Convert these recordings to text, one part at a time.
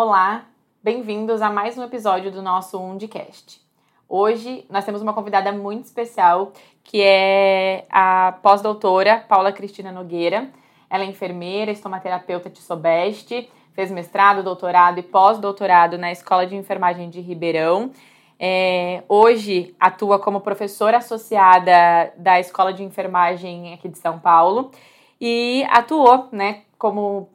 Olá, bem-vindos a mais um episódio do nosso Undicast. Hoje nós temos uma convidada muito especial, que é a pós-doutora Paula Cristina Nogueira. Ela é enfermeira, estomaterapeuta de Sobeste, fez mestrado, doutorado e pós-doutorado na Escola de Enfermagem de Ribeirão. É, hoje atua como professora associada da Escola de Enfermagem aqui de São Paulo e atuou, né, como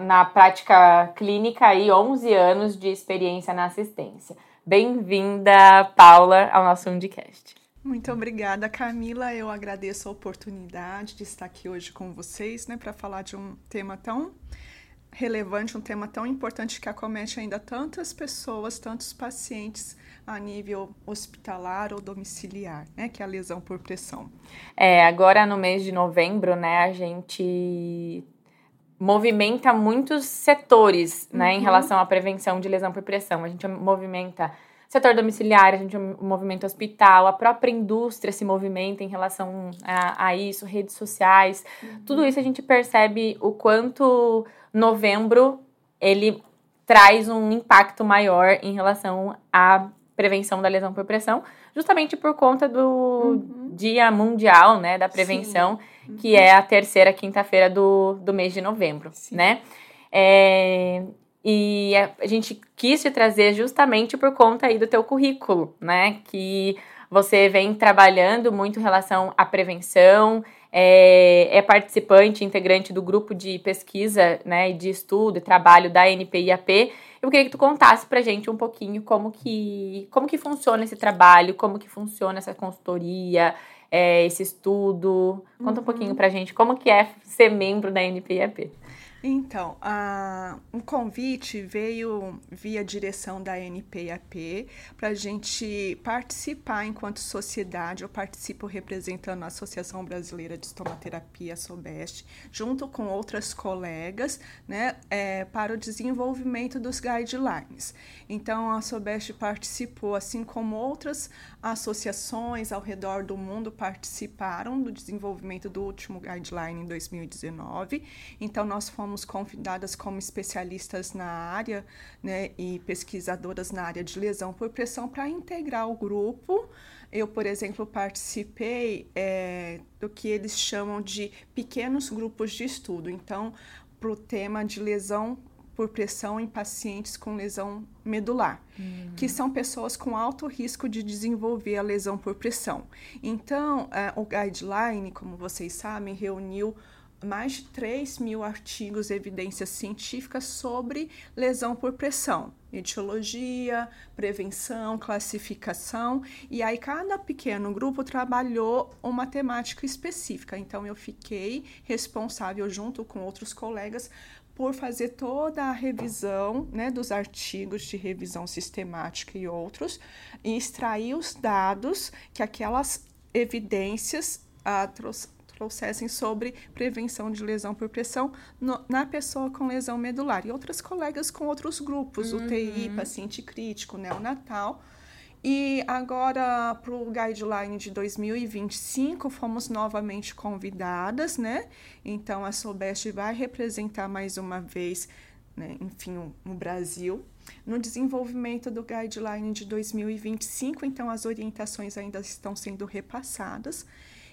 na prática clínica aí 11 anos de experiência na assistência. Bem-vinda, Paula, ao nosso Undicast. Muito obrigada, Camila. Eu agradeço a oportunidade de estar aqui hoje com vocês, né, para falar de um tema tão relevante, um tema tão importante que acomete ainda tantas pessoas, tantos pacientes a nível hospitalar ou domiciliar, né, que é a lesão por pressão. É, agora no mês de novembro, né, a gente movimenta muitos setores, né, em uhum. relação à prevenção de lesão por pressão. A gente movimenta setor domiciliar, a gente movimenta hospital, a própria indústria se movimenta em relação a, a isso, redes sociais. Uhum. Tudo isso a gente percebe o quanto novembro ele traz um impacto maior em relação à prevenção da lesão por pressão, justamente por conta do uhum. Dia Mundial, né, da prevenção. Sim que é a terceira quinta-feira do, do mês de novembro, Sim. né? É, e a gente quis te trazer justamente por conta aí do teu currículo, né? Que você vem trabalhando muito em relação à prevenção, é, é, participante, integrante do grupo de pesquisa, né, de estudo e trabalho da NPIAP. Eu queria que tu contasse pra gente um pouquinho como que, como que funciona esse trabalho, como que funciona essa consultoria, é, esse estudo? Conta uhum. um pouquinho pra gente como que é ser membro da NPIAP. Então, a, um convite veio via direção da NPAP para a gente participar enquanto sociedade. Eu participo representando a Associação Brasileira de Estomaterapia, SOBEST, junto com outras colegas, né, é, para o desenvolvimento dos guidelines. Então, a SOBEST participou, assim como outras associações ao redor do mundo participaram do desenvolvimento do último guideline em 2019. Então, nós fomos fomos convidadas como especialistas na área né, e pesquisadoras na área de lesão por pressão para integrar o grupo. Eu, por exemplo, participei é, do que eles chamam de pequenos grupos de estudo. Então, para o tema de lesão por pressão em pacientes com lesão medular, uhum. que são pessoas com alto risco de desenvolver a lesão por pressão. Então, é, o guideline, como vocês sabem, reuniu mais de 3 mil artigos e evidências científicas sobre lesão por pressão, etiologia, prevenção, classificação, e aí cada pequeno grupo trabalhou uma temática específica. Então eu fiquei responsável junto com outros colegas por fazer toda a revisão né, dos artigos de revisão sistemática e outros, e extrair os dados que aquelas evidências ah, trouxessem sobre prevenção de lesão por pressão no, na pessoa com lesão medular. E outras colegas com outros grupos, uhum. UTI, paciente crítico, neonatal. E agora, para o guideline de 2025, fomos novamente convidadas, né? Então, a Sobest vai representar mais uma vez, né, enfim, o, o Brasil no desenvolvimento do guideline de 2025. Então, as orientações ainda estão sendo repassadas.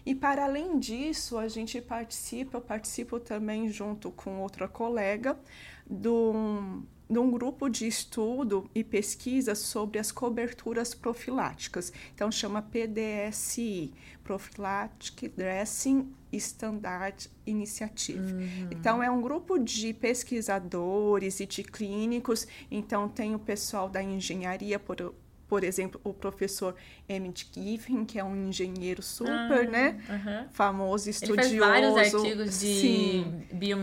E para além disso, a gente participa, eu participo também junto com outra colega de um, de um grupo de estudo e pesquisa sobre as coberturas profiláticas. Então chama PDSI, Prophylactic Dressing Standard Initiative. Uhum. Então é um grupo de pesquisadores e de clínicos. Então tem o pessoal da engenharia, por, por exemplo, o professor Emmett Giffen, que é um engenheiro super, ah, né? Uh -huh. Famoso, estudioso. Ele faz vários artigos de bio,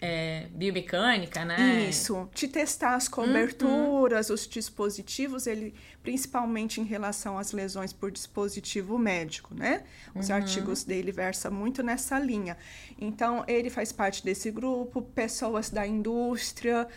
é, biomecânica, né? Isso, de testar as coberturas, os dispositivos, ele principalmente em relação às lesões por dispositivo médico, né? Os uhum. artigos dele versam muito nessa linha. Então, ele faz parte desse grupo, pessoas da indústria,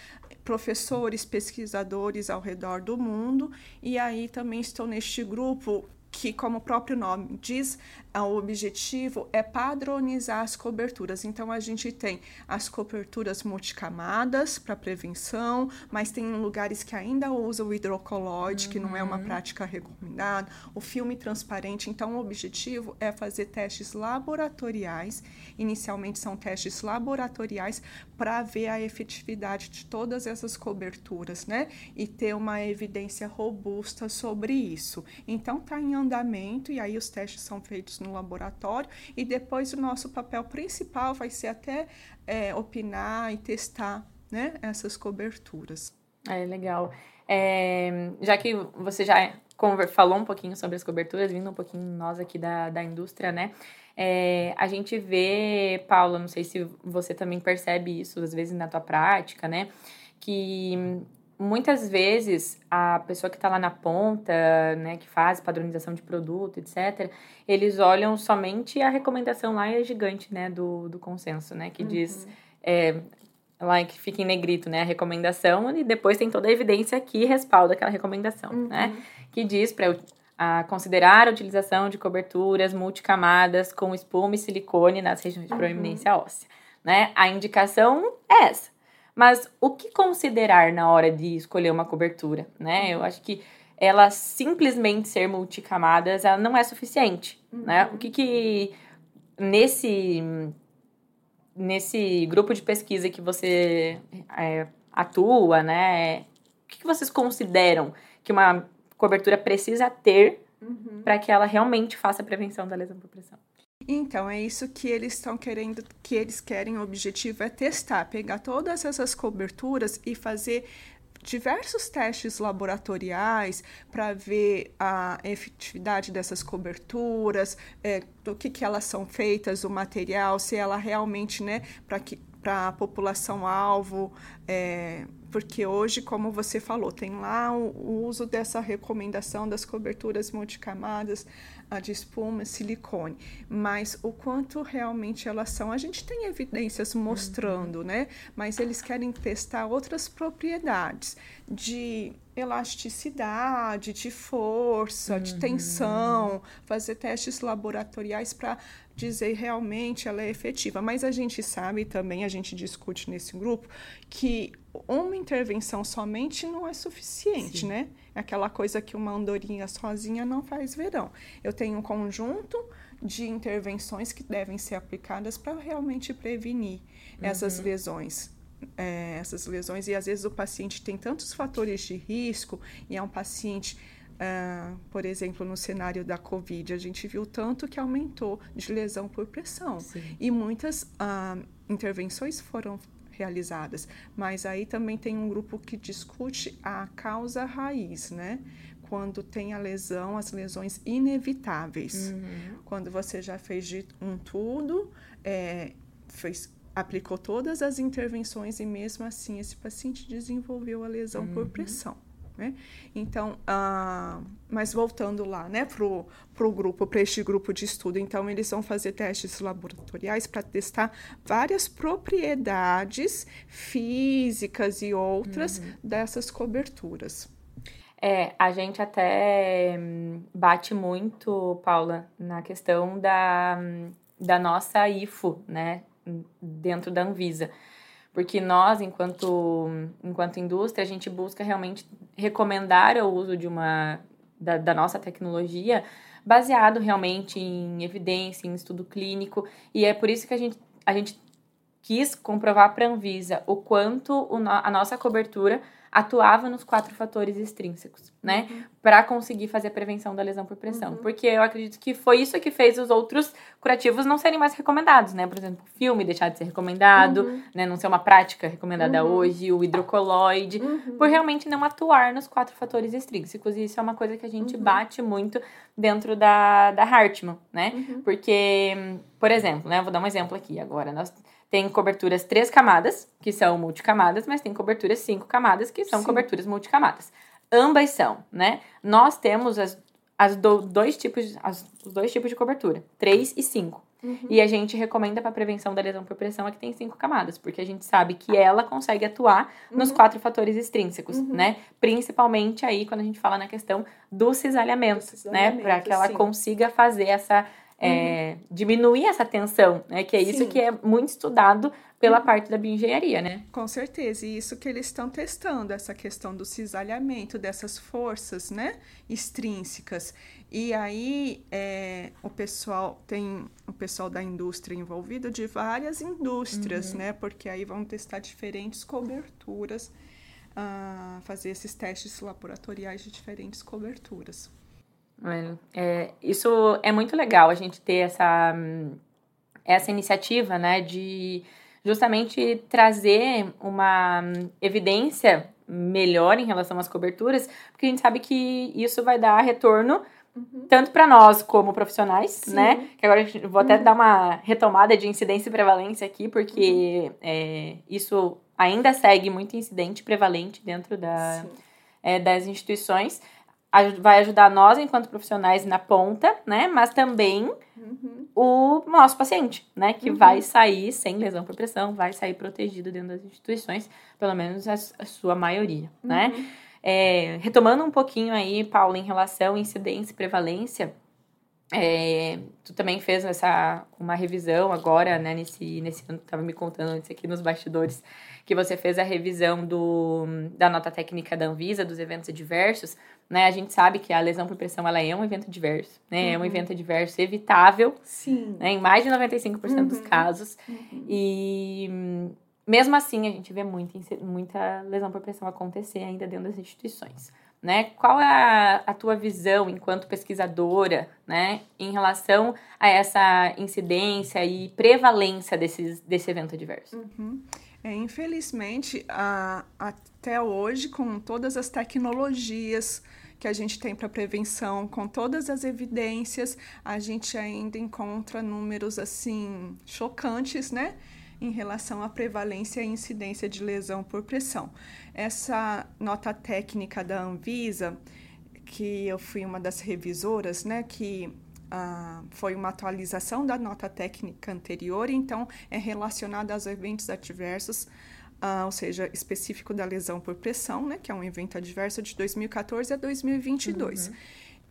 professores, pesquisadores ao redor do mundo, e aí também estou neste grupo que, como o próprio nome diz, o objetivo é padronizar as coberturas. Então, a gente tem as coberturas multicamadas para prevenção, mas tem lugares que ainda usam o hidrocoloide, uhum. que não é uma uhum. prática recomendada, o filme transparente. Então, o objetivo é fazer testes laboratoriais. Inicialmente, são testes laboratoriais para ver a efetividade de todas essas coberturas, né? E ter uma evidência robusta sobre isso. Então, está em andamento e aí os testes são feitos no laboratório e depois o nosso papel principal vai ser até é, opinar e testar né, essas coberturas. É legal. É, já que você já falou um pouquinho sobre as coberturas, vindo um pouquinho nós aqui da, da indústria, né? É, a gente vê, Paula, não sei se você também percebe isso às vezes na tua prática, né? Que muitas vezes a pessoa que está lá na ponta, né, que faz padronização de produto, etc., eles olham somente a recomendação lá é gigante, né, do, do consenso, né, que uhum. diz é, lá que fica em negrito, né, a recomendação e depois tem toda a evidência que respalda aquela recomendação, uhum. né, que diz para a considerar a utilização de coberturas multicamadas com espuma e silicone nas regiões de proeminência uhum. óssea, né? A indicação é essa. Mas o que considerar na hora de escolher uma cobertura, né? Eu acho que ela simplesmente ser multicamadas, ela não é suficiente, uhum. né? O que que nesse nesse grupo de pesquisa que você é, atua, né? O que, que vocês consideram que uma cobertura precisa ter uhum. para que ela realmente faça a prevenção da lesão por pressão? Então, é isso que eles estão querendo, que eles querem, o objetivo é testar, pegar todas essas coberturas e fazer diversos testes laboratoriais para ver a efetividade dessas coberturas, é, do que, que elas são feitas, o material, se ela realmente, né, para que para a população alvo, é, porque hoje, como você falou, tem lá o, o, uso dessa recomendação das coberturas multicamadas, a de espuma, silicone, mas o quanto realmente elas são, a gente tem evidências mostrando, uhum. né? Mas eles querem testar outras propriedades de elasticidade, de força, uhum. de tensão, fazer testes laboratoriais para dizer realmente ela é efetiva. Mas a gente sabe também, a gente discute nesse grupo, que uma intervenção somente não é suficiente, Sim. né? É aquela coisa que uma andorinha sozinha não faz verão. Eu tenho um conjunto de intervenções que devem ser aplicadas para realmente prevenir uhum. essas lesões. É, essas lesões, e às vezes o paciente tem tantos fatores de risco, e é um paciente Uh, por exemplo, no cenário da Covid, a gente viu tanto que aumentou de lesão por pressão. Sim. E muitas uh, intervenções foram realizadas. Mas aí também tem um grupo que discute a causa raiz, né? Quando tem a lesão, as lesões inevitáveis. Uhum. Quando você já fez de um tudo, é, fez aplicou todas as intervenções e mesmo assim esse paciente desenvolveu a lesão uhum. por pressão. Né? Então, ah, mas voltando lá né, para o grupo, para este grupo de estudo, então eles vão fazer testes laboratoriais para testar várias propriedades físicas e outras uhum. dessas coberturas. É, a gente até hum, bate muito, Paula, na questão da, hum, da nossa IFO, né, dentro da Anvisa porque nós, enquanto, enquanto indústria, a gente busca realmente recomendar o uso de uma da, da nossa tecnologia baseado realmente em evidência, em estudo clínico, e é por isso que a gente, a gente quis comprovar para a Anvisa o quanto o, a nossa cobertura atuava nos quatro fatores extrínsecos, né? Uhum. Para conseguir fazer a prevenção da lesão por pressão. Uhum. Porque eu acredito que foi isso que fez os outros curativos não serem mais recomendados, né? Por exemplo, o filme deixar de ser recomendado, uhum. né? Não ser uma prática recomendada uhum. hoje, o hidrocoloide, uhum. por realmente não atuar nos quatro fatores extrínsecos. E isso é uma coisa que a gente uhum. bate muito dentro da, da Hartmann, né? Porque, por exemplo, né? Eu vou dar um exemplo aqui agora. Nós tem coberturas três camadas, que são multicamadas, mas tem coberturas cinco camadas, que são Sim. coberturas multicamadas. Ambas são, né? Nós temos as, as do, dois tipos, as, os dois tipos de cobertura, três e cinco. Uhum. E a gente recomenda para prevenção da lesão por pressão a que tem cinco camadas, porque a gente sabe que ela consegue atuar nos uhum. quatro fatores extrínsecos, uhum. né? Principalmente aí quando a gente fala na questão do cisalhamento, do cisalhamento né? Para que ela sim. consiga fazer essa é, uhum. diminuir essa tensão, né? Que é isso Sim. que é muito estudado pela uhum. parte da bioengenharia, né? Com certeza, e isso que eles estão testando, essa questão do cisalhamento, dessas forças, né, extrínsecas. E aí é, o pessoal tem o pessoal da indústria envolvido de várias indústrias, uhum. né? Porque aí vão testar diferentes coberturas, uh, fazer esses testes laboratoriais de diferentes coberturas. É, isso é muito legal a gente ter essa, essa iniciativa, né, de justamente trazer uma evidência melhor em relação às coberturas, porque a gente sabe que isso vai dar retorno uhum. tanto para nós como profissionais, Sim. né? Que agora eu vou até uhum. dar uma retomada de incidência e prevalência aqui, porque uhum. é, isso ainda segue muito incidente prevalente dentro da, é, das instituições vai ajudar nós enquanto profissionais na ponta, né? Mas também uhum. o nosso paciente, né? Que uhum. vai sair sem lesão por pressão, vai sair protegido dentro das instituições, pelo menos a, a sua maioria, né? uhum. né? É, retomando um pouquinho aí, Paula, em relação à incidência e prevalência, é, tu também fez essa, uma revisão agora, né, nesse, nesse ano, tava me contando antes aqui nos bastidores, que você fez a revisão do, da nota técnica da Anvisa, dos eventos adversos, né, a gente sabe que a lesão por pressão, ela é um evento adverso, né, uhum. é um uhum. evento adverso evitável, Sim. Né, em mais de 95% uhum. dos casos, uhum. e mesmo assim a gente vê muita, muita lesão por pressão acontecer ainda dentro das instituições né? Qual é a, tua visão enquanto pesquisadora, né, em relação a essa incidência e prevalência desses, desse evento adverso? Uhum. É, infelizmente, a, até hoje, com todas as tecnologias que a gente tem para prevenção, com todas as evidências, a gente ainda encontra números assim chocantes, né? Em relação à prevalência e incidência de lesão por pressão. Essa nota técnica da Anvisa, que eu fui uma das revisoras, né, que ah, foi uma atualização da nota técnica anterior, então é relacionada aos eventos adversos, ah, ou seja, específico da lesão por pressão, né, que é um evento adverso de 2014 a 2022. Uhum.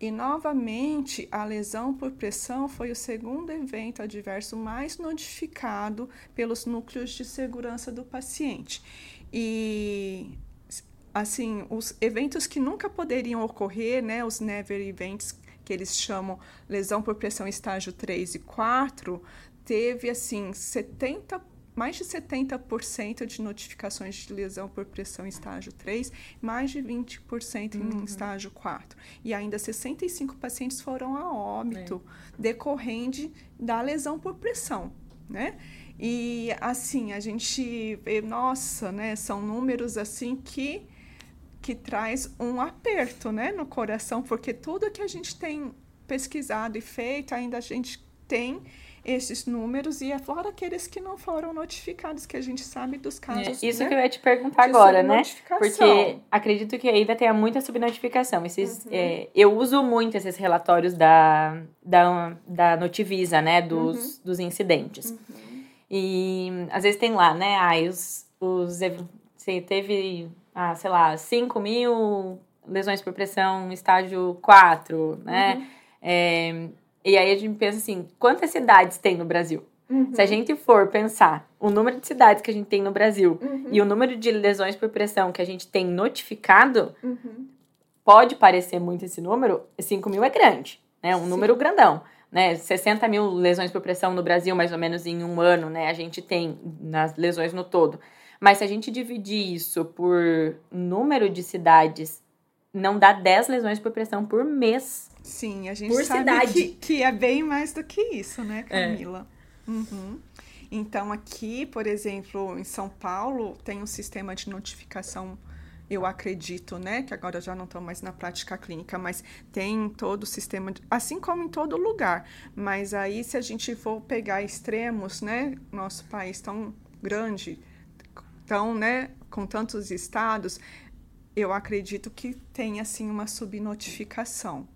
E novamente, a lesão por pressão foi o segundo evento adverso mais notificado pelos núcleos de segurança do paciente. E assim, os eventos que nunca poderiam ocorrer, né, os never events que eles chamam lesão por pressão estágio 3 e 4, teve assim 70 mais de 70% de notificações de lesão por pressão em estágio 3, mais de 20% em uhum. estágio 4. E ainda 65 pacientes foram a óbito é. decorrente da lesão por pressão, né? E assim, a gente vê, nossa, né, são números assim que que traz um aperto, né, no coração, porque tudo que a gente tem pesquisado e feito, ainda a gente tem esses números e é fora aqueles que não foram notificados, que a gente sabe dos é, casos. É, isso né? que eu ia te perguntar agora, né? Porque acredito que ainda tenha muita subnotificação. Esses, uhum. é, eu uso muito esses relatórios da, da, da Notivisa, né? Dos, uhum. dos incidentes. Uhum. E às vezes tem lá, né? Ah, os, os você teve, ah, sei lá, 5 mil lesões por pressão estágio 4, né? Uhum. É, e aí a gente pensa assim, quantas cidades tem no Brasil? Uhum. Se a gente for pensar o número de cidades que a gente tem no Brasil uhum. e o número de lesões por pressão que a gente tem notificado, uhum. pode parecer muito esse número, 5 mil é grande, né? Um Sim. número grandão. Né, 60 mil lesões por pressão no Brasil, mais ou menos em um ano, né? A gente tem nas lesões no todo. Mas se a gente dividir isso por número de cidades, não dá 10 lesões por pressão por mês. Sim, a gente Por sabe cidade. Que, que é bem mais do que isso, né, é. Camila? É. Uhum. Então, aqui, por exemplo, em São Paulo, tem um sistema de notificação, eu acredito, né? Que agora já não estão mais na prática clínica, mas tem todo o sistema, de, assim como em todo lugar. Mas aí, se a gente for pegar extremos, né? Nosso país tão grande, tão, né? Com tantos estados, eu acredito que tem, assim, uma subnotificação.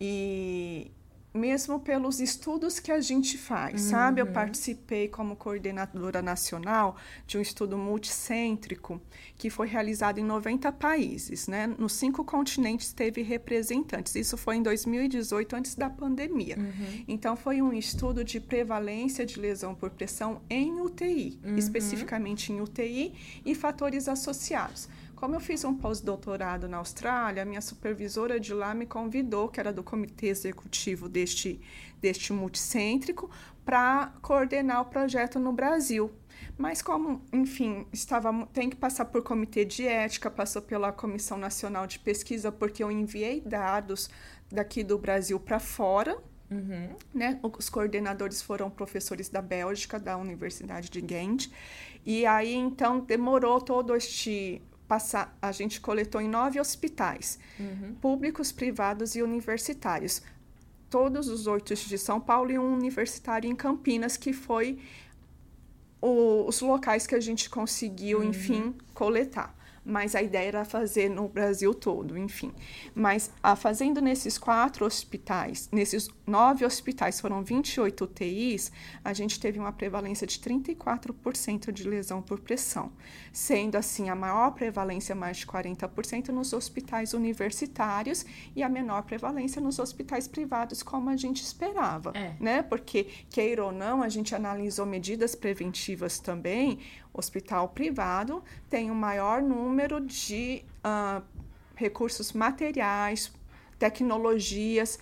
E mesmo pelos estudos que a gente faz, uhum. sabe? Eu uhum. participei como coordenadora nacional de um estudo multicêntrico que foi realizado em 90 países, né? Nos cinco continentes teve representantes. Isso foi em 2018, antes da pandemia. Uhum. Então, foi um estudo de prevalência de lesão por pressão em UTI, uhum. especificamente em UTI e fatores associados. Como eu fiz um pós-doutorado na Austrália, a minha supervisora de lá me convidou, que era do comitê executivo deste, deste multicêntrico, para coordenar o projeto no Brasil. Mas como, enfim, estava tem que passar por comitê de ética, passou pela Comissão Nacional de Pesquisa, porque eu enviei dados daqui do Brasil para fora, Uhum. Né? Os coordenadores foram professores da Bélgica, da Universidade de Ghent. E aí, então, demorou todo este passar, a gente coletou em nove hospitais, uhum. públicos, privados e universitários. Todos os oito de São Paulo e um universitário em Campinas, que foi o, os locais que a gente conseguiu, uhum. enfim, coletar mas a ideia era fazer no Brasil todo, enfim. Mas a fazendo nesses quatro hospitais, nesses nove hospitais, foram 28 UTIs, a gente teve uma prevalência de 34% de lesão por pressão, sendo assim a maior prevalência, mais de 40%, nos hospitais universitários e a menor prevalência nos hospitais privados, como a gente esperava, é. né? Porque, queira ou não, a gente analisou medidas preventivas também, hospital privado tem o um maior número de uh, recursos materiais, tecnologias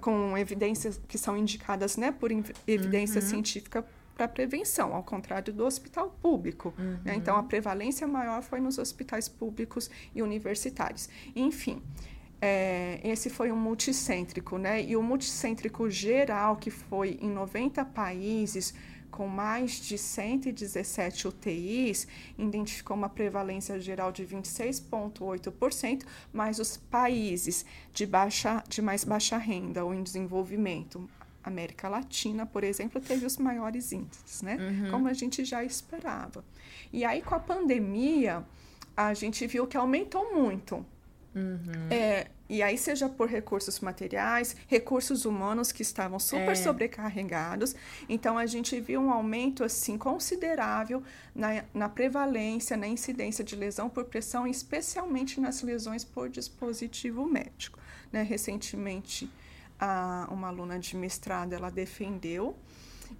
com evidências que são indicadas né, por evidência uhum. científica para prevenção, ao contrário do hospital público. Uhum. Né? Então, a prevalência maior foi nos hospitais públicos e universitários. Enfim, é, esse foi um multicêntrico, né? E o multicêntrico geral, que foi em 90 países, com mais de 117 UTIs, identificou uma prevalência geral de 26,8%, mas os países de, baixa, de mais baixa renda ou em desenvolvimento, América Latina, por exemplo, teve os maiores índices, né? Uhum. Como a gente já esperava. E aí, com a pandemia, a gente viu que aumentou muito. Uhum. É, e aí, seja por recursos materiais, recursos humanos que estavam super é. sobrecarregados. Então, a gente viu um aumento, assim, considerável na, na prevalência, na incidência de lesão por pressão, especialmente nas lesões por dispositivo médico. Né? Recentemente, a, uma aluna de mestrado, ela defendeu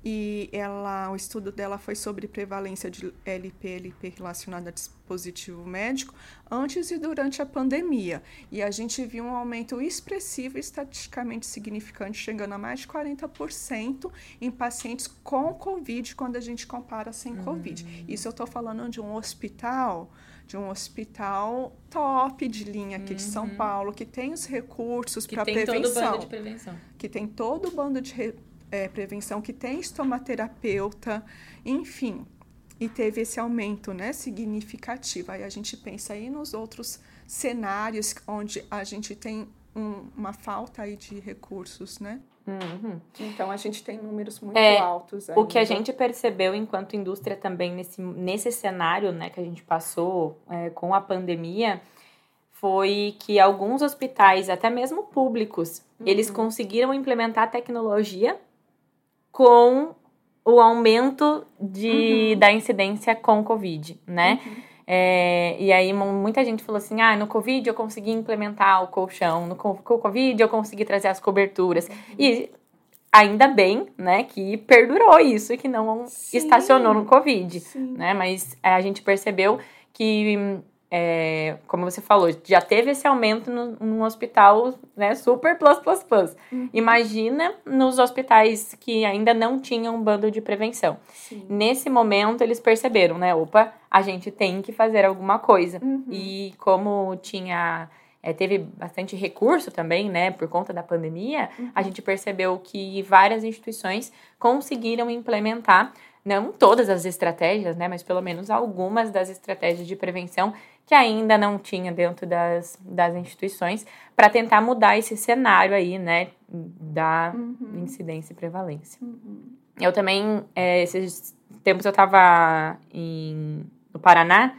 e ela, o estudo dela foi sobre prevalência de LP-LP relacionada a dispositivo médico antes e durante a pandemia. E a gente viu um aumento expressivo, estatisticamente significante, chegando a mais de 40% em pacientes com Covid, quando a gente compara sem uhum. Covid. Isso eu estou falando de um hospital de um hospital top de linha aqui uhum. de São uhum. Paulo, que tem os recursos para prevenção. Que tem todo o bando de prevenção. Que tem todo o bando de é, prevenção, que tem estomaterapeuta, enfim, e teve esse aumento né, significativo. Aí a gente pensa aí nos outros cenários onde a gente tem um, uma falta aí de recursos, né? Uhum. Então a gente tem números muito é, altos. Ainda. O que a gente percebeu enquanto indústria também nesse, nesse cenário né, que a gente passou é, com a pandemia foi que alguns hospitais, até mesmo públicos, uhum. eles conseguiram implementar tecnologia com o aumento de, uhum. da incidência com Covid, né? Uhum. É, e aí muita gente falou assim, ah, no Covid eu consegui implementar o colchão, no Covid eu consegui trazer as coberturas. Uhum. E ainda bem, né, que perdurou isso e que não Sim. estacionou no Covid, Sim. né? Mas a gente percebeu que é, como você falou, já teve esse aumento no, num hospital né, super plus plus plus. Uhum. Imagina nos hospitais que ainda não tinham um bando de prevenção. Sim. Nesse momento eles perceberam, né? Opa, a gente tem que fazer alguma coisa. Uhum. E como tinha é, teve bastante recurso também, né, por conta da pandemia, uhum. a gente percebeu que várias instituições conseguiram implementar não todas as estratégias, né, mas pelo menos algumas das estratégias de prevenção que ainda não tinha dentro das, das instituições para tentar mudar esse cenário aí, né, da uhum. incidência e prevalência. Uhum. Eu também, é, esses tempos eu estava no Paraná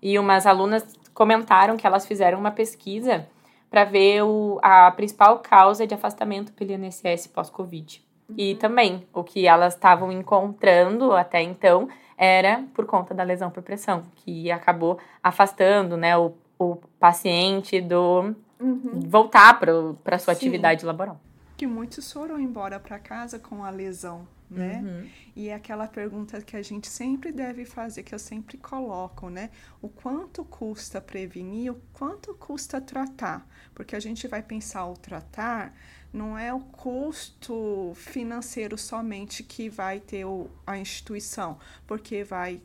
e umas alunas comentaram que elas fizeram uma pesquisa para ver o, a principal causa de afastamento pelo INSS pós-Covid. Uhum. E também o que elas estavam encontrando até então era por conta da lesão por pressão, que acabou afastando né, o, o paciente do uhum. voltar para a sua Sim. atividade laboral. Que muitos foram embora para casa com a lesão né? Uhum. E é aquela pergunta que a gente sempre deve fazer, que eu sempre coloco, né? O quanto custa prevenir, o quanto custa tratar? Porque a gente vai pensar o tratar não é o custo financeiro somente que vai ter o, a instituição, porque vai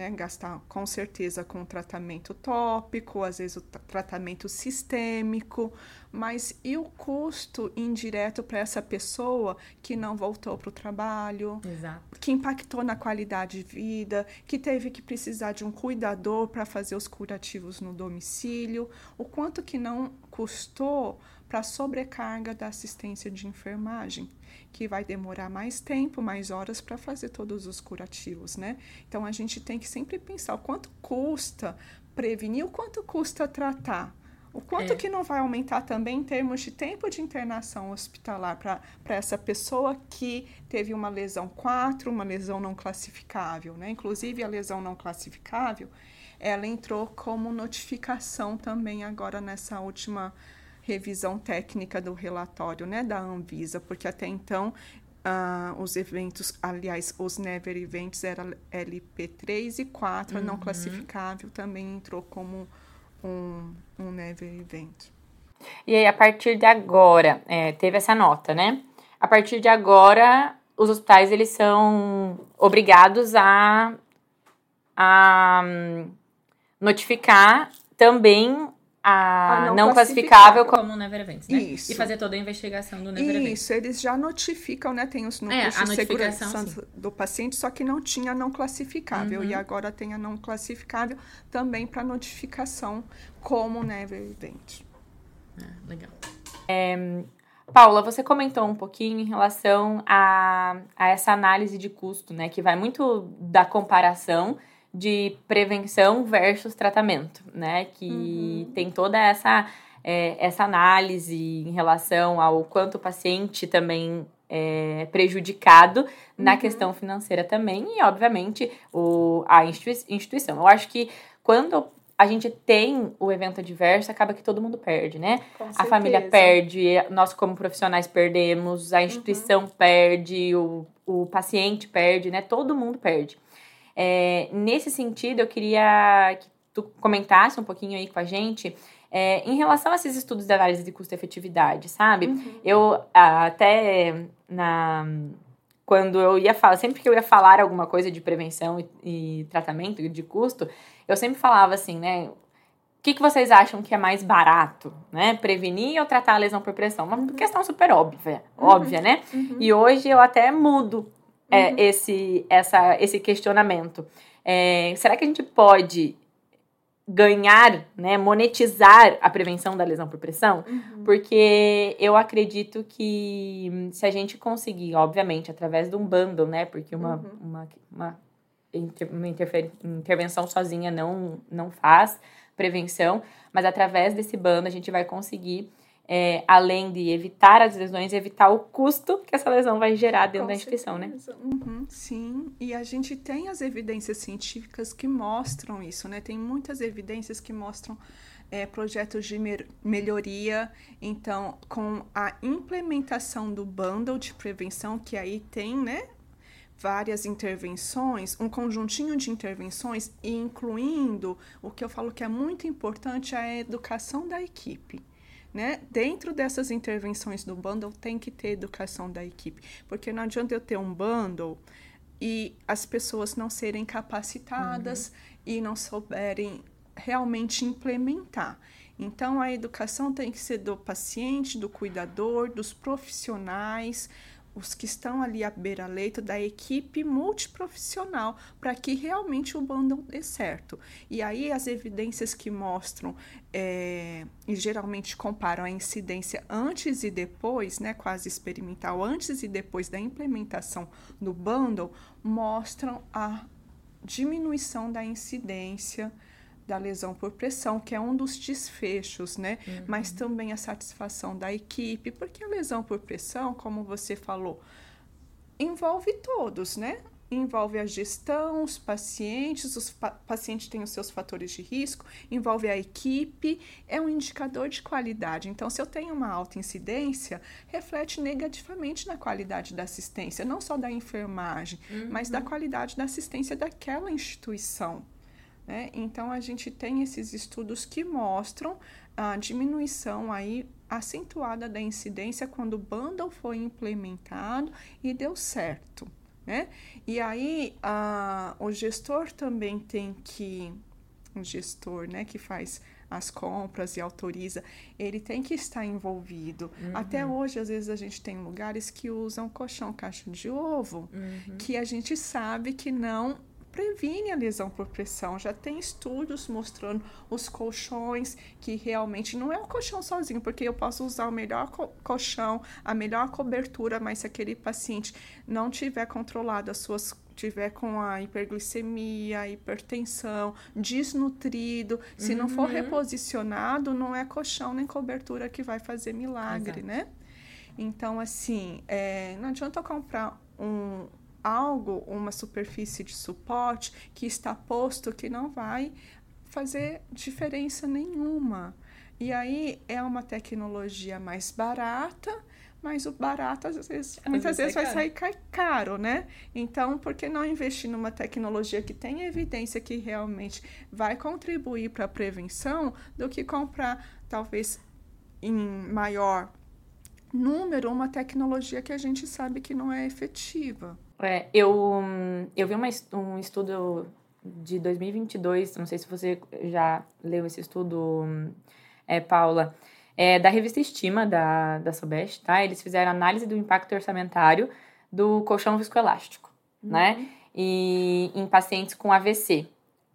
né, gastar com certeza com tratamento tópico, às vezes o tratamento sistêmico, mas e o custo indireto para essa pessoa que não voltou para o trabalho, Exato. que impactou na qualidade de vida, que teve que precisar de um cuidador para fazer os curativos no domicílio, o quanto que não custou para a sobrecarga da assistência de enfermagem, que vai demorar mais tempo, mais horas para fazer todos os curativos, né? Então a gente tem que sempre pensar o quanto custa prevenir, o quanto custa tratar. O quanto é. que não vai aumentar também em termos de tempo de internação hospitalar para essa pessoa que teve uma lesão 4, uma lesão não classificável, né? Inclusive a lesão não classificável, ela entrou como notificação também agora nessa última revisão técnica do relatório né, da Anvisa, porque até então uh, os eventos, aliás, os Never Events eram LP3 e 4, uhum. não classificável também entrou como um, um Never Event. E aí, a partir de agora, é, teve essa nota, né? A partir de agora, os hospitais eles são obrigados a, a um, notificar também a, não, não classificável, como Never Events, né? Isso. E fazer toda a investigação do Never Events. Isso, eles já notificam, né? Tem os núcleos é, de segurança sim. do paciente, só que não tinha não classificável. Uhum. E agora tem a não classificável também para notificação como Never Event. Ah, legal. É, Paula, você comentou um pouquinho em relação a, a essa análise de custo, né? Que vai muito da comparação de prevenção versus tratamento, né? Que uhum. tem toda essa, é, essa análise em relação ao quanto o paciente também é prejudicado na uhum. questão financeira também e, obviamente, o, a instituição. Eu acho que quando a gente tem o evento adverso, acaba que todo mundo perde, né? a família perde, nós como profissionais perdemos, a instituição uhum. perde, o, o paciente perde, né? Todo mundo perde. É, nesse sentido, eu queria que tu comentasse um pouquinho aí com a gente é, em relação a esses estudos de análise de custo-efetividade, sabe? Uhum. Eu até na quando eu ia falar, sempre que eu ia falar alguma coisa de prevenção e, e tratamento de custo, eu sempre falava assim, né? O que, que vocês acham que é mais barato, né? Prevenir ou tratar a lesão por pressão? Uma uhum. questão super óbvia, uhum. óbvia, né? Uhum. E hoje eu até mudo é, uhum. esse, essa, esse questionamento. É, será que a gente pode ganhar, né, monetizar a prevenção da lesão por pressão? Uhum. Porque eu acredito que se a gente conseguir, obviamente, através de um bundle, né, porque uma, uhum. uma, uma, uma intervenção sozinha não, não faz prevenção, mas através desse bundle a gente vai conseguir é, além de evitar as lesões, evitar o custo que essa lesão vai gerar dentro Com da instituição, né? certeza. né? Uhum, sim, e a gente tem as evidências científicas que mostram isso, né? Tem muitas evidências que mostram é, projetos de melhoria. Então, com a implementação do bundle de prevenção, que aí tem, né? Várias intervenções, um conjuntinho de intervenções, incluindo o que eu falo que é muito importante, a educação da equipe. Né? Dentro dessas intervenções do bundle tem que ter educação da equipe, porque não adianta eu ter um bundle e as pessoas não serem capacitadas uhum. e não souberem realmente implementar. Então a educação tem que ser do paciente, do cuidador, dos profissionais, os que estão ali à beira-leito da equipe multiprofissional para que realmente o bundle dê certo. E aí as evidências que mostram é, e geralmente comparam a incidência antes e depois, né, quase experimental, antes e depois da implementação do bundle, mostram a diminuição da incidência da lesão por pressão, que é um dos desfechos, né? Uhum. Mas também a satisfação da equipe, porque a lesão por pressão, como você falou, envolve todos, né? envolve a gestão, os pacientes, os pa pacientes têm os seus fatores de risco, envolve a equipe, é um indicador de qualidade. Então, se eu tenho uma alta incidência, reflete negativamente na qualidade da assistência, não só da enfermagem, uhum. mas da qualidade da assistência daquela instituição. Né? Então, a gente tem esses estudos que mostram a diminuição aí acentuada da incidência quando o bundle foi implementado e deu certo. Né? E aí a, o gestor também tem que, o gestor né, que faz as compras e autoriza, ele tem que estar envolvido. Uhum. Até hoje, às vezes, a gente tem lugares que usam colchão caixa de ovo, uhum. que a gente sabe que não previne a lesão por pressão. Já tem estudos mostrando os colchões que realmente não é o colchão sozinho, porque eu posso usar o melhor colchão, a melhor cobertura, mas se aquele paciente não tiver controlado as suas tiver com a hiperglicemia, hipertensão, desnutrido, se uhum. não for uhum. reposicionado, não é colchão nem cobertura que vai fazer milagre, Exato. né? Então, assim, é, não adianta eu comprar um, algo, uma superfície de suporte que está posto que não vai fazer diferença nenhuma. E aí é uma tecnologia mais barata, mas o barato às vezes, muitas vezes vai sair caro, né? Então, por que não investir numa tecnologia que tem evidência que realmente vai contribuir para a prevenção do que comprar talvez em maior número uma tecnologia que a gente sabe que não é efetiva? É, eu, eu vi uma, um estudo de 2022, não sei se você já leu esse estudo, é, Paula, é, da revista Estima, da, da Sobest, tá? Eles fizeram análise do impacto orçamentário do colchão viscoelástico, uhum. né? E em pacientes com AVC.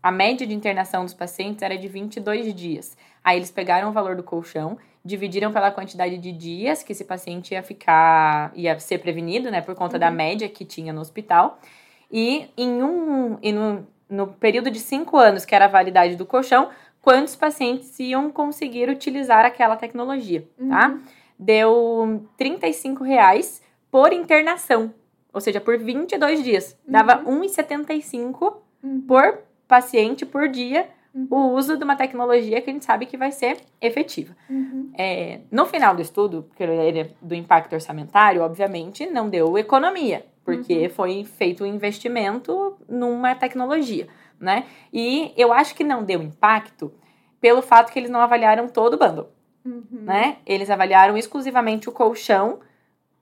A média de internação dos pacientes era de 22 dias. Aí eles pegaram o valor do colchão, dividiram pela quantidade de dias que esse paciente ia ficar, ia ser prevenido, né, por conta uhum. da média que tinha no hospital. E em um, e no, no período de cinco anos, que era a validade do colchão, quantos pacientes iam conseguir utilizar aquela tecnologia, tá? Uhum. Deu 35 reais por internação, ou seja, por 22 dias. Dava uhum. 1,75 uhum. por paciente por dia uhum. o uso de uma tecnologia que a gente sabe que vai ser efetiva. Uhum. É, no final do estudo, porque ele é do impacto orçamentário, obviamente, não deu economia, porque uhum. foi feito um investimento numa tecnologia, né? E eu acho que não deu impacto pelo fato que eles não avaliaram todo o bundle, uhum. né? Eles avaliaram exclusivamente o colchão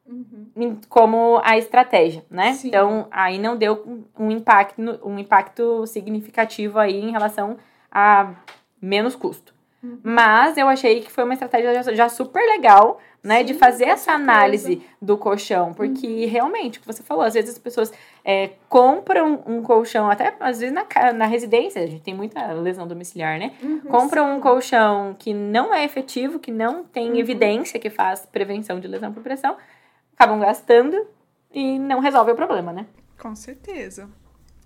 Uhum. como a estratégia, né? Sim. Então, aí não deu um impacto, um impacto significativo aí em relação a menos custo. Uhum. Mas eu achei que foi uma estratégia já, já super legal, né? Sim, de fazer essa análise do colchão. Porque uhum. realmente, o que você falou, às vezes as pessoas é, compram um colchão, até às vezes na, na residência, a gente tem muita lesão domiciliar, né? Uhum, compram sim. um colchão que não é efetivo, que não tem uhum. evidência que faz prevenção de lesão por pressão acabam gastando e não resolve o problema, né? Com certeza.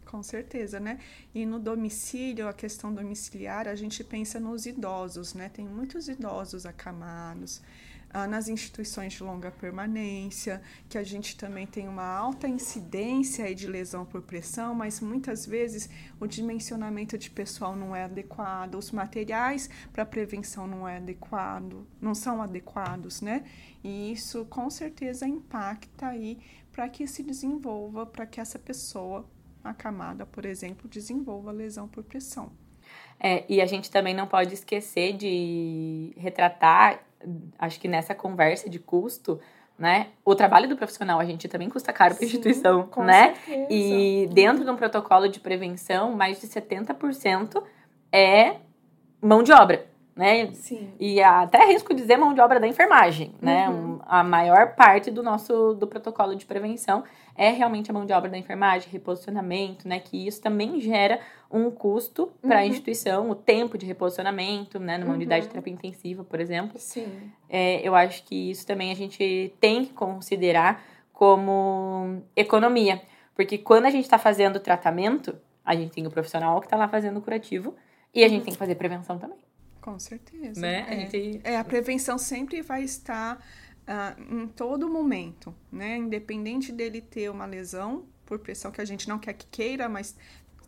Com certeza, né? E no domicílio, a questão domiciliar, a gente pensa nos idosos, né? Tem muitos idosos acamados ah, nas instituições de longa permanência, que a gente também tem uma alta incidência de lesão por pressão, mas muitas vezes o dimensionamento de pessoal não é adequado, os materiais para prevenção não é adequado, não são adequados, né? E isso com certeza impacta aí para que se desenvolva, para que essa pessoa acamada, por exemplo, desenvolva lesão por pressão. É, e a gente também não pode esquecer de retratar acho que nessa conversa de custo, né? O trabalho do profissional a gente também custa caro para a instituição, né? Certeza. E dentro de um protocolo de prevenção, mais de 70% é mão de obra né? Sim. E até risco dizer mão de obra da enfermagem, né? Uhum. a maior parte do nosso do protocolo de prevenção é realmente a mão de obra da enfermagem, reposicionamento, né? Que isso também gera um custo para a uhum. instituição, o tempo de reposicionamento, né? Numa uhum. unidade de terapia intensiva, por exemplo. Sim. É, eu acho que isso também a gente tem que considerar como economia. Porque quando a gente está fazendo tratamento, a gente tem o profissional que está lá fazendo o curativo E a gente tem que fazer prevenção também. Com certeza. Né? É. A, gente... é, a prevenção sempre vai estar uh, em todo momento, né? Independente dele ter uma lesão por pressão, que a gente não quer que queira, mas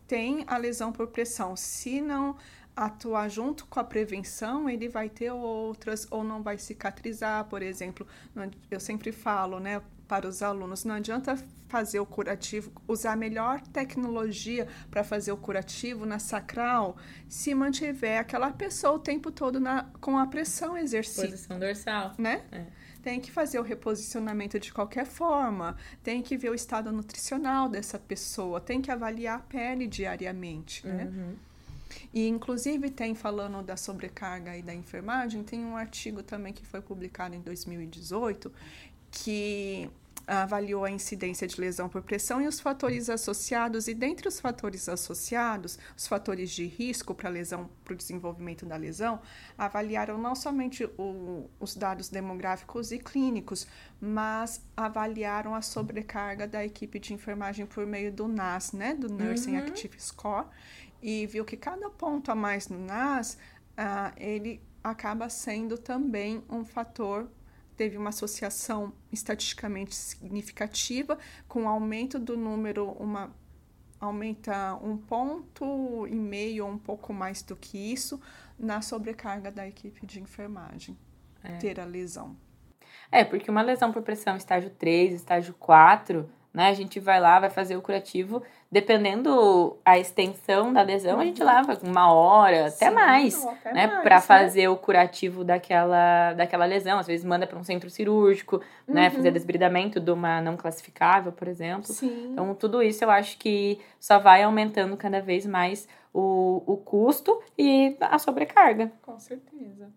tem a lesão por pressão. Se não atuar junto com a prevenção, ele vai ter outras ou não vai cicatrizar, por exemplo. Eu sempre falo, né, para os alunos, não adianta fazer o curativo, usar a melhor tecnologia para fazer o curativo na sacral, se mantiver aquela pessoa o tempo todo na, com a pressão exercida. Posição dorsal. Né? É. Tem que fazer o reposicionamento de qualquer forma, tem que ver o estado nutricional dessa pessoa, tem que avaliar a pele diariamente, né? Uhum. E inclusive tem falando da sobrecarga e da enfermagem, tem um artigo também que foi publicado em 2018 que avaliou a incidência de lesão por pressão e os fatores associados, e dentre os fatores associados, os fatores de risco para lesão, para o desenvolvimento da lesão, avaliaram não somente o, os dados demográficos e clínicos, mas avaliaram a sobrecarga da equipe de enfermagem por meio do NAS, né, do Nursing uhum. Active Score, e viu que cada ponto a mais no NAS, uh, ele acaba sendo também um fator teve uma associação estatisticamente significativa com o aumento do número, uma aumenta um ponto e meio ou um pouco mais do que isso na sobrecarga da equipe de enfermagem é. ter a lesão. É, porque uma lesão por pressão estágio 3, estágio 4, né? A gente vai lá, vai fazer o curativo. Dependendo a extensão da lesão, a gente leva uma hora, Sim, até mais, não, até né? Para né? fazer o curativo daquela, daquela lesão. Às vezes manda para um centro cirúrgico, né? uhum. né? Fazer desbridamento de uma não classificável, por exemplo. Sim. Então, tudo isso eu acho que só vai aumentando cada vez mais o, o custo e a sobrecarga. Com certeza.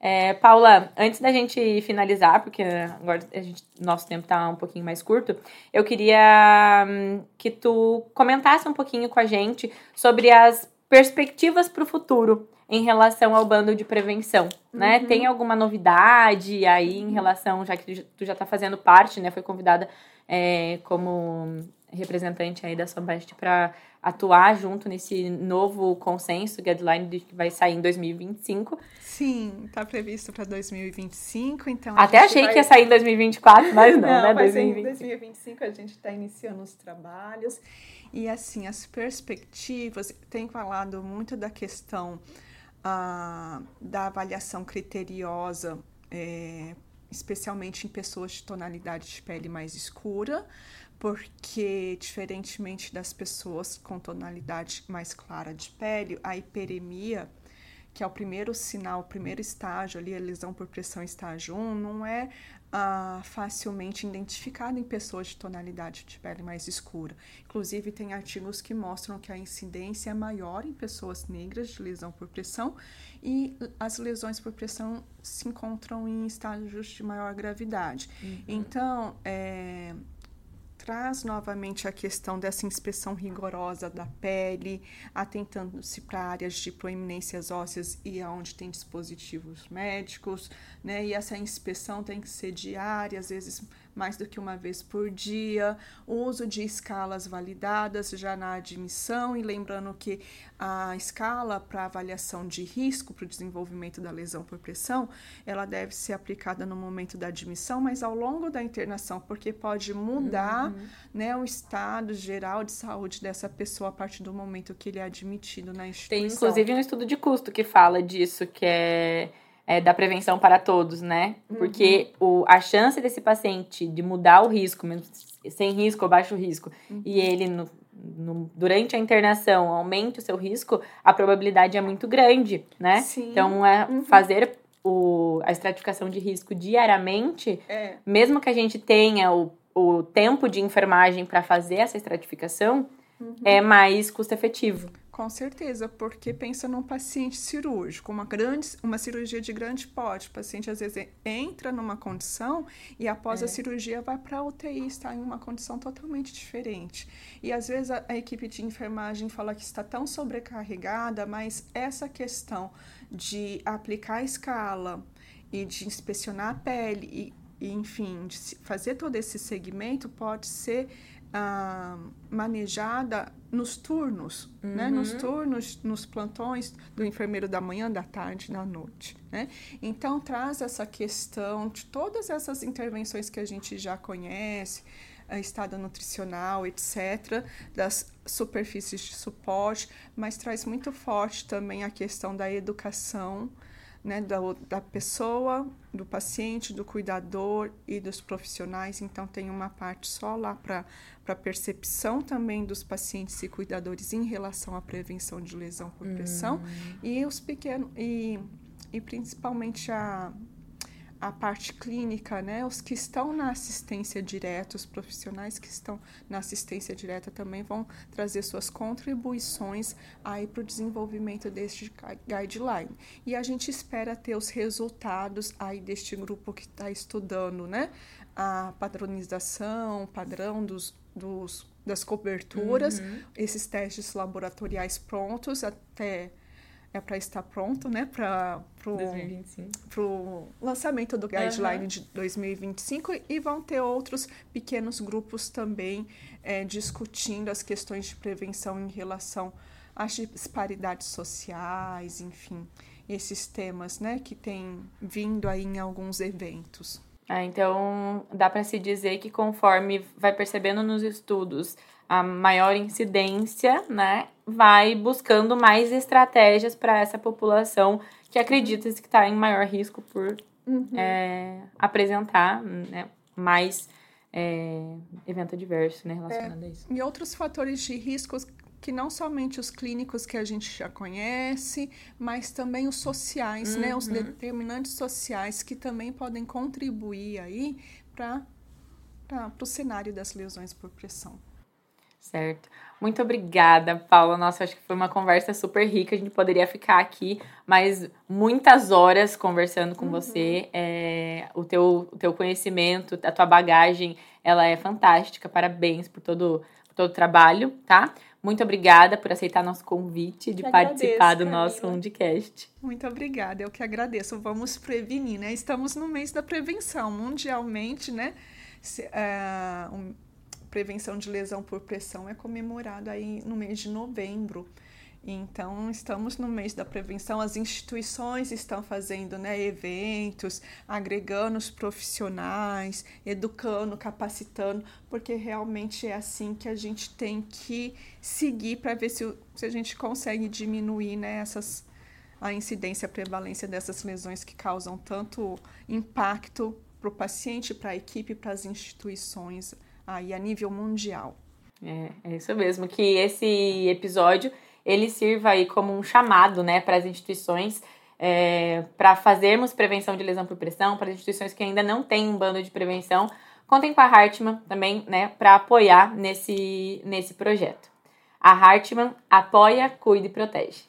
É, Paula, antes da gente finalizar, porque agora a gente, nosso tempo está um pouquinho mais curto, eu queria hum, que tu comentasse um pouquinho com a gente sobre as perspectivas para o futuro em relação ao bando de prevenção, né? Uhum. Tem alguma novidade aí em relação, já que tu já está fazendo parte, né? Foi convidada é, como representante aí da Sobest para atuar junto nesse novo consenso, guideline que vai sair em 2025. Sim, está previsto para 2025, então... Até achei vai... que ia sair em 2024, mas não, não né? Mas 2025. em 2025 a gente está iniciando os trabalhos e, assim, as perspectivas... Tem falado muito da questão ah, da avaliação criteriosa, é, especialmente em pessoas de tonalidade de pele mais escura, porque, diferentemente das pessoas com tonalidade mais clara de pele, a hiperemia, que é o primeiro sinal, o primeiro estágio ali, a lesão por pressão estágio 1, não é ah, facilmente identificada em pessoas de tonalidade de pele mais escura. Inclusive, tem artigos que mostram que a incidência é maior em pessoas negras de lesão por pressão e as lesões por pressão se encontram em estágios de maior gravidade. Uhum. Então, é traz novamente a questão dessa inspeção rigorosa da pele, atentando-se para áreas de proeminências ósseas e aonde tem dispositivos médicos, né? E essa inspeção tem que ser diária, às vezes mais do que uma vez por dia, uso de escalas validadas já na admissão e lembrando que a escala para avaliação de risco para o desenvolvimento da lesão por pressão, ela deve ser aplicada no momento da admissão, mas ao longo da internação, porque pode mudar uhum. né, o estado geral de saúde dessa pessoa a partir do momento que ele é admitido na instituição. Tem inclusive um estudo de custo que fala disso, que é é, da prevenção para todos, né? Porque uhum. o, a chance desse paciente de mudar o risco, sem risco ou baixo risco, uhum. e ele, no, no, durante a internação, aumente o seu risco, a probabilidade é muito grande, né? Sim. Então, é uhum. fazer o, a estratificação de risco diariamente, é. mesmo que a gente tenha o, o tempo de enfermagem para fazer essa estratificação, uhum. é mais custo efetivo. Com certeza, porque pensa num paciente cirúrgico, uma, grande, uma cirurgia de grande porte. O paciente às vezes entra numa condição e após é. a cirurgia vai para a UTI, está em uma condição totalmente diferente. E às vezes a, a, equipe de enfermagem fala que está tão sobrecarregada, mas essa questão de aplicar a escala e de inspecionar a pele e, e enfim, de fazer todo esse segmento pode ser ah, manejada nos turnos, uhum. né? Nos turnos, nos plantões do enfermeiro da manhã, da tarde, da noite, né? Então traz essa questão de todas essas intervenções que a gente já conhece, estado nutricional, etc., das superfícies de suporte, mas traz muito forte também a questão da educação, né, da, da pessoa, do paciente, do cuidador e dos profissionais. Então, tem uma parte só lá para a percepção também dos pacientes e cuidadores em relação à prevenção de lesão por pressão hum. e os pequenos e, e principalmente a a parte clínica, né? Os que estão na assistência direta, os profissionais que estão na assistência direta também vão trazer suas contribuições aí para o desenvolvimento deste guideline. E a gente espera ter os resultados aí deste grupo que está estudando, né? A padronização, padrão dos, dos das coberturas, uhum. esses testes laboratoriais prontos até é para estar pronto, né, para o lançamento do guideline uhum. de 2025 e vão ter outros pequenos grupos também é, discutindo as questões de prevenção em relação às disparidades sociais, enfim, esses temas, né, que têm vindo aí em alguns eventos. É, então, dá para se dizer que conforme vai percebendo nos estudos a maior incidência, né, vai buscando mais estratégias para essa população que acredita que está em maior risco por uhum. é, apresentar né, mais é, evento adverso né, relacionado é, a isso. E outros fatores de riscos que não somente os clínicos que a gente já conhece, mas também os sociais, uhum. né, os uhum. determinantes sociais que também podem contribuir aí para o cenário das lesões por pressão. Certo. Muito obrigada, Paula. Nossa, acho que foi uma conversa super rica. A gente poderia ficar aqui mais muitas horas conversando com uhum. você. É, o, teu, o teu conhecimento, a tua bagagem, ela é fantástica. Parabéns por todo, por todo o trabalho, tá? Muito obrigada por aceitar nosso convite de participar do nosso podcast. Muito obrigada, eu que agradeço. Vamos prevenir, né? Estamos no mês da prevenção, mundialmente, né? Se, uh, um, prevenção de lesão por pressão é comemorado aí no mês de novembro. Então, estamos no mês da prevenção, as instituições estão fazendo né, eventos, agregando os profissionais, educando, capacitando, porque realmente é assim que a gente tem que seguir para ver se, se a gente consegue diminuir né, essas, a incidência, a prevalência dessas lesões que causam tanto impacto para o paciente, para a equipe, para as instituições aí a nível mundial. É, é isso mesmo, que esse episódio ele sirva aí como um chamado, né, para as instituições é, para fazermos prevenção de lesão por pressão, para as instituições que ainda não têm um bando de prevenção, contem com a Hartman também, né, para apoiar nesse, nesse projeto. A Hartman apoia, cuida e protege.